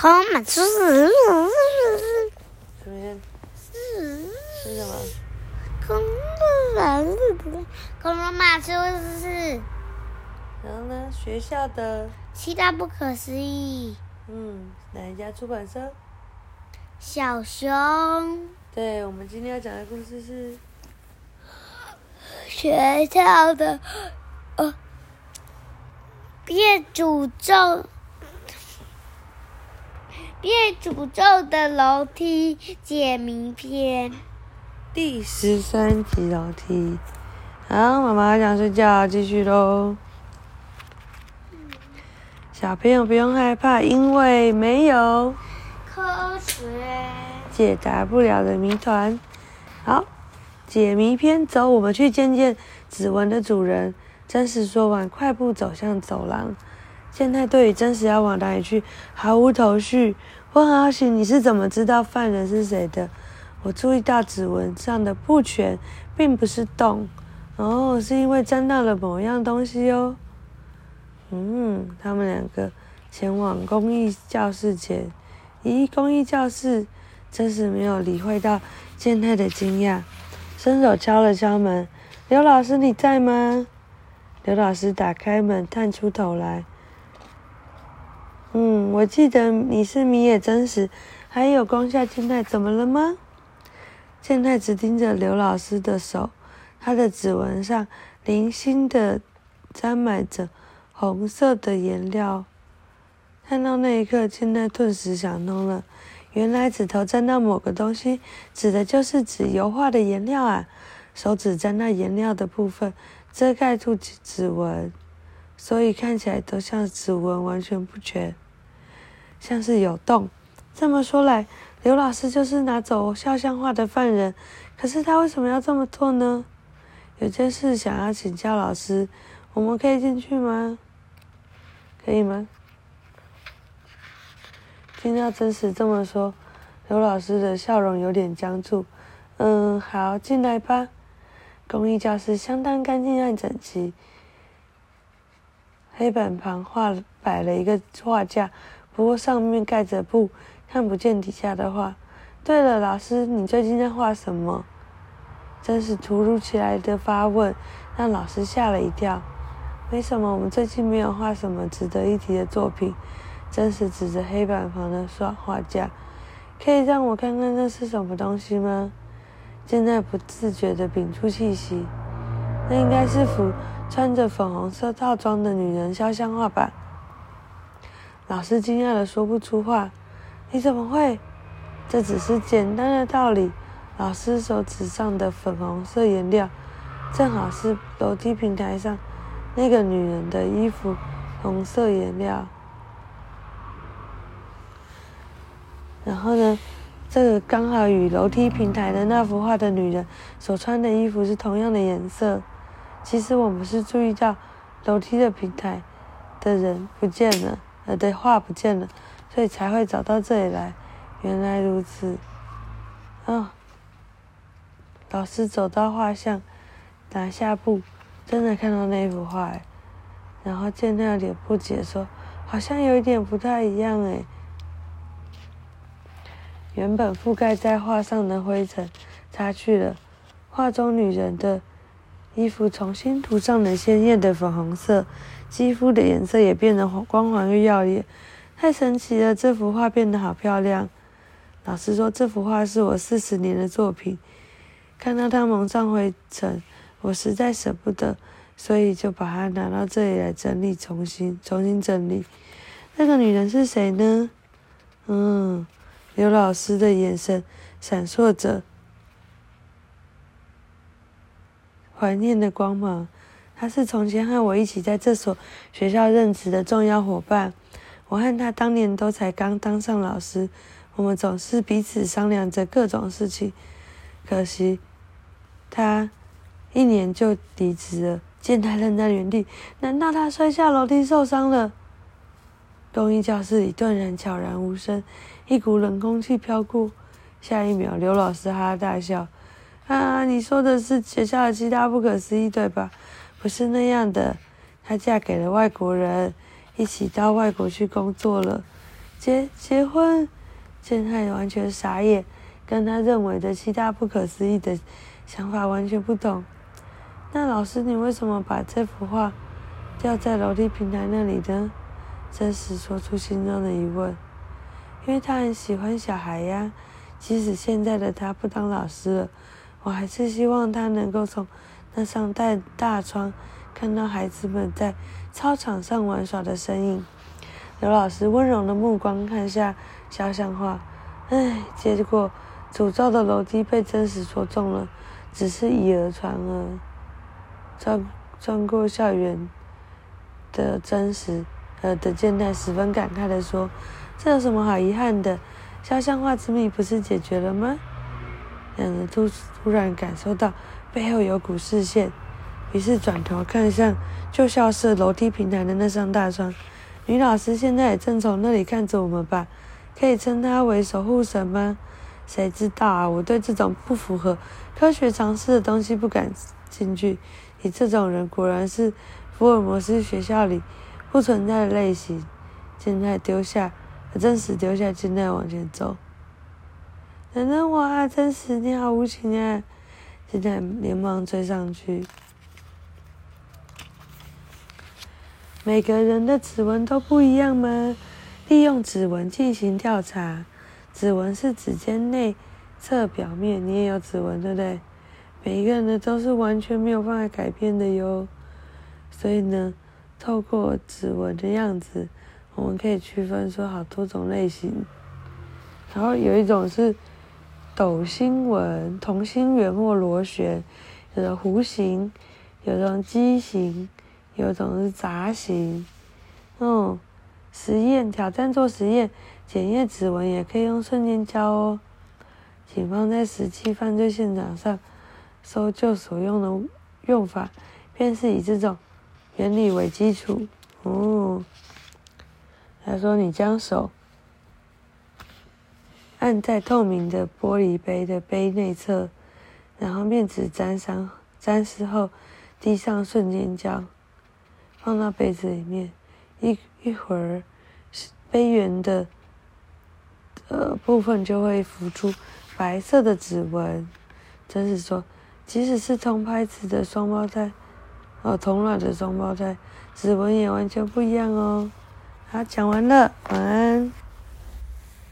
恐龙马是是什么样？是什么？恐龙马是恐龙马是是然后呢？学校的，七大不可思议。嗯，哪一家出版社？小熊对，我们今天要讲的故事是，学校的呃变诅咒。变诅咒的楼梯解谜篇。第十三集楼梯。好，妈妈想睡觉，继续喽。小朋友不用害怕，因为没有科学解答不了的谜团。好，解谜篇，走，我们去见见指纹的主人。真实说完，快步走向走廊。健太对于真实要往哪里去毫无头绪。我很好奇，你是怎么知道犯人是谁的？我注意到指纹上的不全并不是洞，哦，是因为沾到了某样东西哦。嗯，他们两个前往公益教室前，咦，公益教室真是没有理会到健太的惊讶，伸手敲了敲门：“刘老师，你在吗？”刘老师打开门，探出头来。嗯，我记得你是米野真实，还有光下健太，怎么了吗？健太只盯着刘老师的手，他的指纹上零星的沾满着红色的颜料。看到那一刻，健太顿时想通了，原来指头沾到某个东西，指的就是指油画的颜料啊。手指沾到颜料的部分，遮盖住指纹。所以看起来都像指纹完全不全，像是有洞。这么说来，刘老师就是拿走肖像画的犯人。可是他为什么要这么做呢？有件事想要请教老师，我们可以进去吗？可以吗？听到真实这么说，刘老师的笑容有点僵住。嗯，好，进来吧。公益教室相当干净和整齐。黑板旁画摆了一个画架，不过上面盖着布，看不见底下的画。对了，老师，你最近在画什么？真是突如其来的发问，让老师吓了一跳。没什么，我们最近没有画什么值得一提的作品。真是指着黑板旁的画画架，可以让我看看那是什么东西吗？现在不自觉地屏住气息，那应该是幅。穿着粉红色套装的女人肖像画板。老师惊讶的说不出话。你怎么会？这只是简单的道理。老师手指上的粉红色颜料，正好是楼梯平台上那个女人的衣服红色颜料。然后呢，这个刚好与楼梯平台的那幅画的女人所穿的衣服是同样的颜色。其实我们是注意到楼梯的平台的人不见了，呃，的画不见了，所以才会找到这里来。原来如此，啊！老师走到画像，拿下布，真的看到那幅画，然后见那脸不解说：“好像有一点不太一样哎。”原本覆盖在画上的灰尘擦去了，画中女人的。衣服重新涂上了鲜艳的粉红色，肌肤的颜色也变得光滑又耀眼，太神奇了！这幅画变得好漂亮。老师说这幅画是我四十年的作品，看到它蒙上灰尘，我实在舍不得，所以就把它拿到这里来整理，重新重新整理。那个女人是谁呢？嗯，刘老师的眼神闪烁着。怀念的光芒，他是从前和我一起在这所学校任职的重要伙伴。我和他当年都才刚当上老师，我们总是彼此商量着各种事情。可惜，他一年就离职了。见他愣在原地，难道他摔下楼梯受伤了？公益教室里顿然悄然无声，一股冷空气飘过。下一秒，刘老师哈哈大笑。啊，你说的是学校的其他不可思议，对吧？不是那样的，她嫁给了外国人，一起到外国去工作了。结结婚？健太完全傻眼，跟他认为的其他不可思议的想法完全不同。那老师，你为什么把这幅画吊在楼梯平台那里呢？真实说出心中的疑问。因为他很喜欢小孩呀，即使现在的他不当老师了，我还是希望他能够从那扇大大窗看到孩子们在操场上玩耍的身影。刘老师温柔的目光看下肖像画，唉，结果诅咒的楼梯被真实说中了，只是以讹传讹。穿穿过校园的真实，呃的健太十分感慨的说。这有什么好遗憾的？肖像画之谜不是解决了吗？两人突突然感受到背后有股视线，于是转头看向旧校舍楼梯平台的那扇大窗。女老师现在也正从那里看着我们吧？可以称她为守护神吗？谁知道啊！我对这种不符合科学常识的东西不感兴趣。你这种人果然是福尔摩斯学校里不存在的类型。现在丢下。真实丢下金奈往前走，等等我啊！真实，你好无情啊！现在连忙追上去。每个人的指纹都不一样吗？利用指纹进行调查。指纹是指尖内侧表面，你也有指纹，对不对？每一个人的都是完全没有办法改变的哟。所以呢，透过指纹的样子。我们可以区分出好多种类型，然后有一种是斗星纹、同心圆或螺旋，有的弧形，有种畸形，有种是杂形。嗯，实验挑战做实验，检验指纹也可以用瞬间胶哦。警方在实际犯罪现场上搜救所用的用法，便是以这种原理为基础。哦。他说：“你将手按在透明的玻璃杯的杯内侧，然后面纸沾上沾湿后，滴上瞬间胶，放到杯子里面。一一会儿，杯缘的呃部分就会浮出白色的指纹。真是说，即使是同牌子的双胞胎，哦，同卵的双胞胎，指纹也完全不一样哦。”好，讲完了，晚安。